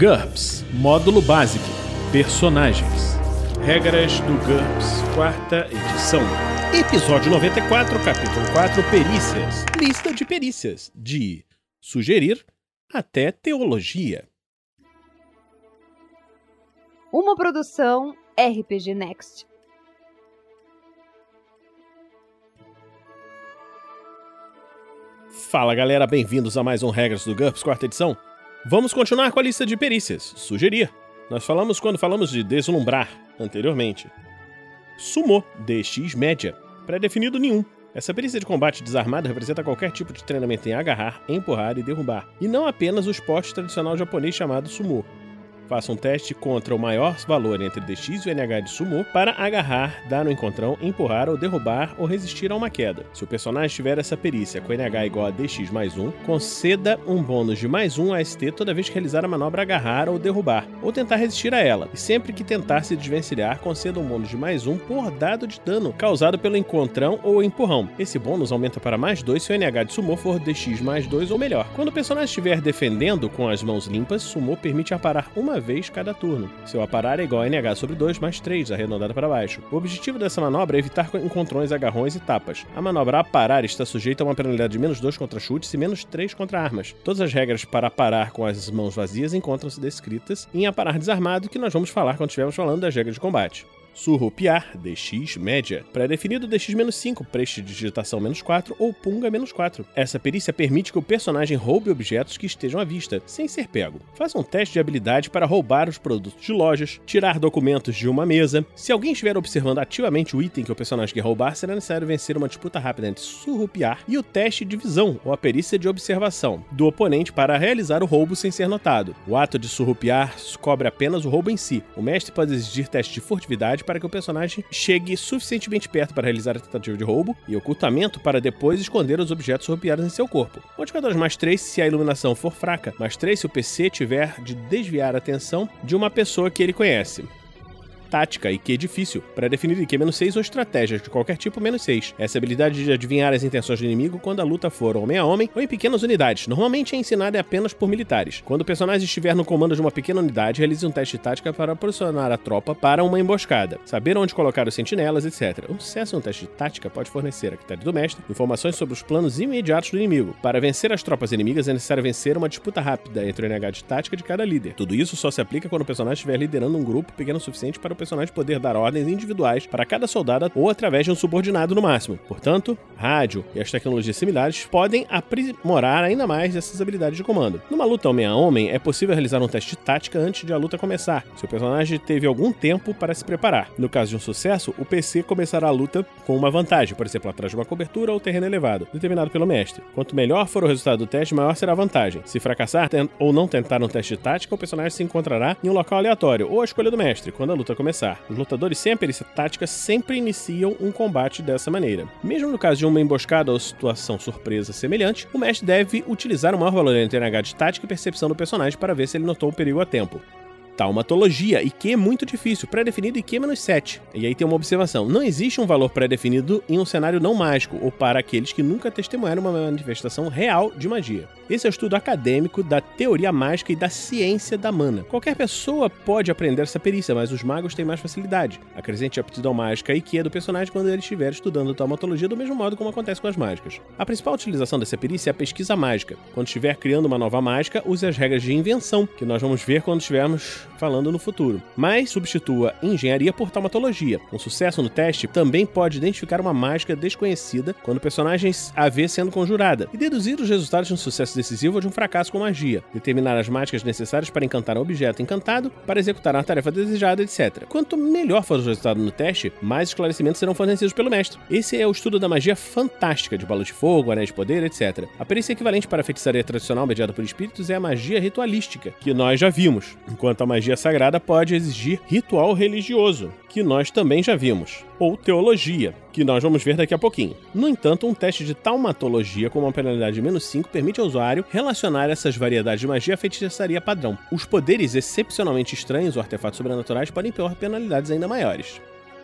GURPS Módulo Básico Personagens Regras do GURPS, quarta edição. Episódio 94, capítulo 4 Perícias. Lista de perícias. De sugerir até teologia. Uma produção RPG Next. Fala galera, bem-vindos a mais um Regras do GURPS, quarta edição. Vamos continuar com a lista de perícias. Sugerir. Nós falamos quando falamos de deslumbrar anteriormente. Sumô, DX média. Pré-definido nenhum. Essa perícia de combate desarmado representa qualquer tipo de treinamento em agarrar, empurrar e derrubar, e não apenas o esporte tradicional japonês chamado sumô. Faça um teste contra o maior valor entre DX e o NH de Sumo para agarrar, dar no encontrão, empurrar ou derrubar ou resistir a uma queda. Se o personagem tiver essa perícia com NH igual a DX mais 1, conceda um bônus de mais 1 a ST toda vez que realizar a manobra agarrar ou derrubar, ou tentar resistir a ela. E sempre que tentar se desvencilhar, conceda um bônus de mais 1 por dado de dano causado pelo encontrão ou empurrão. Esse bônus aumenta para mais 2 se o NH de Sumo for DX mais 2 ou melhor. Quando o personagem estiver defendendo com as mãos limpas, Sumo permite aparar uma vez cada turno. Seu aparar é igual a NH sobre 2 mais 3, arredondado para baixo. O objetivo dessa manobra é evitar encontrões, agarrões e tapas. A manobra aparar está sujeita a uma penalidade de menos 2 contra chutes e menos 3 contra armas. Todas as regras para aparar com as mãos vazias encontram-se descritas em aparar desarmado, que nós vamos falar quando estivermos falando das regras de combate. Surrupiar, DX média. Pré-definido DX-5, prestidigitação menos 4 ou punga menos 4. Essa perícia permite que o personagem roube objetos que estejam à vista, sem ser pego. Faça um teste de habilidade para roubar os produtos de lojas, tirar documentos de uma mesa. Se alguém estiver observando ativamente o item que o personagem quer roubar, será necessário vencer uma disputa rápida entre surrupiar e o teste de visão, ou a perícia de observação, do oponente para realizar o roubo sem ser notado. O ato de surrupiar cobre apenas o roubo em si. O mestre pode exigir teste de furtividade para que o personagem chegue suficientemente perto para realizar a tentativa de roubo e ocultamento para depois esconder os objetos surrupiados em seu corpo. Modificadores mais 3 se a iluminação for fraca, mais 3 se o PC tiver de desviar a atenção de uma pessoa que ele conhece tática e que difícil, para definir IQ-6 ou estratégias de qualquer tipo menos 6. Essa habilidade de adivinhar as intenções do inimigo quando a luta for homem a homem ou em pequenas unidades. Normalmente é ensinada apenas por militares. Quando o personagem estiver no comando de uma pequena unidade, realize um teste de tática para posicionar a tropa para uma emboscada, saber onde colocar os sentinelas, etc. O sucesso no teste de tática pode fornecer a critério do mestre informações sobre os planos imediatos do inimigo. Para vencer as tropas inimigas é necessário vencer uma disputa rápida entre o NH de tática de cada líder. Tudo isso só se aplica quando o personagem estiver liderando um grupo pequeno o suficiente para o personagem poder dar ordens individuais para cada soldado ou através de um subordinado no máximo. Portanto, rádio e as tecnologias similares podem aprimorar ainda mais essas habilidades de comando. Numa luta homem a homem, é possível realizar um teste de tática antes de a luta começar, se o personagem teve algum tempo para se preparar. No caso de um sucesso, o PC começará a luta com uma vantagem, por exemplo, atrás de uma cobertura ou terreno elevado, determinado pelo mestre. Quanto melhor for o resultado do teste, maior será a vantagem. Se fracassar ou não tentar um teste de tática, o personagem se encontrará em um local aleatório ou a escolha do mestre quando a luta começar. Os lutadores sem a perícia tática sempre iniciam um combate dessa maneira. Mesmo no caso de uma emboscada ou situação surpresa semelhante, o mestre deve utilizar o maior valor entre NH de tática e percepção do personagem para ver se ele notou o perigo a tempo taumatologia, e que é muito difícil, pré-definido e que menos 7. E aí tem uma observação: não existe um valor pré-definido em um cenário não mágico, ou para aqueles que nunca testemunharam uma manifestação real de magia. Esse é o estudo acadêmico da teoria mágica e da ciência da mana. Qualquer pessoa pode aprender essa perícia, mas os magos têm mais facilidade. Acrescente a aptidão mágica e que é do personagem quando ele estiver estudando taumatologia do mesmo modo como acontece com as mágicas. A principal utilização dessa perícia é a pesquisa mágica. Quando estiver criando uma nova mágica, use as regras de invenção, que nós vamos ver quando estivermos falando no futuro. Mas substitua engenharia por taumatologia. Um sucesso no teste também pode identificar uma mágica desconhecida quando o personagem a vê sendo conjurada e deduzir os resultados de um sucesso decisivo ou de um fracasso com magia, determinar as mágicas necessárias para encantar um objeto encantado, para executar a tarefa desejada, etc. Quanto melhor for o resultado no teste, mais esclarecimentos serão fornecidos pelo mestre. Esse é o estudo da magia fantástica de balas de fogo, anéis de poder, etc. A perícia equivalente para a feitiçaria tradicional mediada por espíritos é a magia ritualística, que nós já vimos, enquanto a magia sagrada pode exigir ritual religioso, que nós também já vimos, ou teologia, que nós vamos ver daqui a pouquinho. No entanto, um teste de taumatologia com uma penalidade de menos 5 permite ao usuário relacionar essas variedades de magia à feitiçaria padrão. Os poderes excepcionalmente estranhos ou artefatos sobrenaturais podem ter penalidades ainda maiores.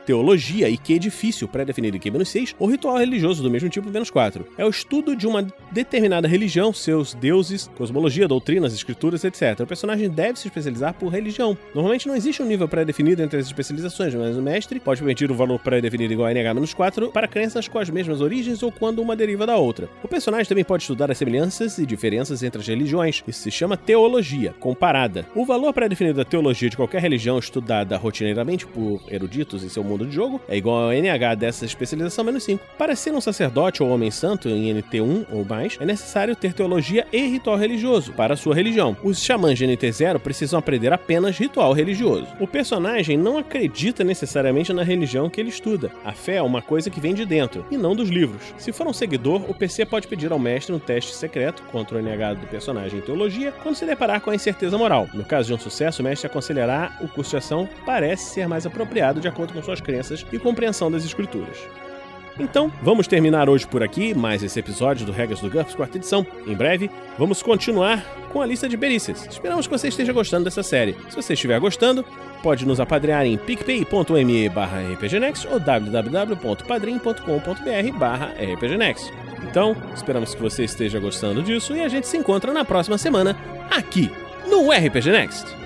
Teologia, IQ é difícil, pré-definido IQ menos 6, ou ritual religioso do mesmo tipo menos 4. É o estudo de uma determinada religião, seus deuses, cosmologia, doutrinas, escrituras, etc. O personagem deve se especializar por religião. Normalmente não existe um nível pré-definido entre as especializações, mas o mestre pode permitir um valor pré-definido igual a NH menos 4 para crenças com as mesmas origens ou quando uma deriva da outra. O personagem também pode estudar as semelhanças e diferenças entre as religiões. Isso se chama teologia comparada. O valor pré-definido da teologia de qualquer religião estudada rotineiramente por eruditos em seu mundo de jogo é igual ao NH dessa especialização menos 5. Para ser um sacerdote ou homem santo em NT1 ou mais, é necessário ter teologia e ritual religioso para sua religião. Os xamãs de NT0 precisam aprender apenas ritual religioso. O personagem não acredita necessariamente na religião que ele estuda. A fé é uma coisa que vem de dentro e não dos livros. Se for um seguidor, o PC pode pedir ao mestre um teste secreto contra o NH do personagem em teologia quando se deparar com a incerteza moral. No caso de um sucesso, o mestre aconselhará o curso de ação parece ser mais apropriado de acordo com suas crenças e compreensão das escrituras. Então, vamos terminar hoje por aqui, mais esse episódio do Regras do GURPS, quarta edição. Em breve, vamos continuar com a lista de perícias. Esperamos que você esteja gostando dessa série. Se você estiver gostando, pode nos apadrear em picpay.me barra ou www.padrim.com.br barra. Então, esperamos que você esteja gostando disso e a gente se encontra na próxima semana, aqui, no RPG Next.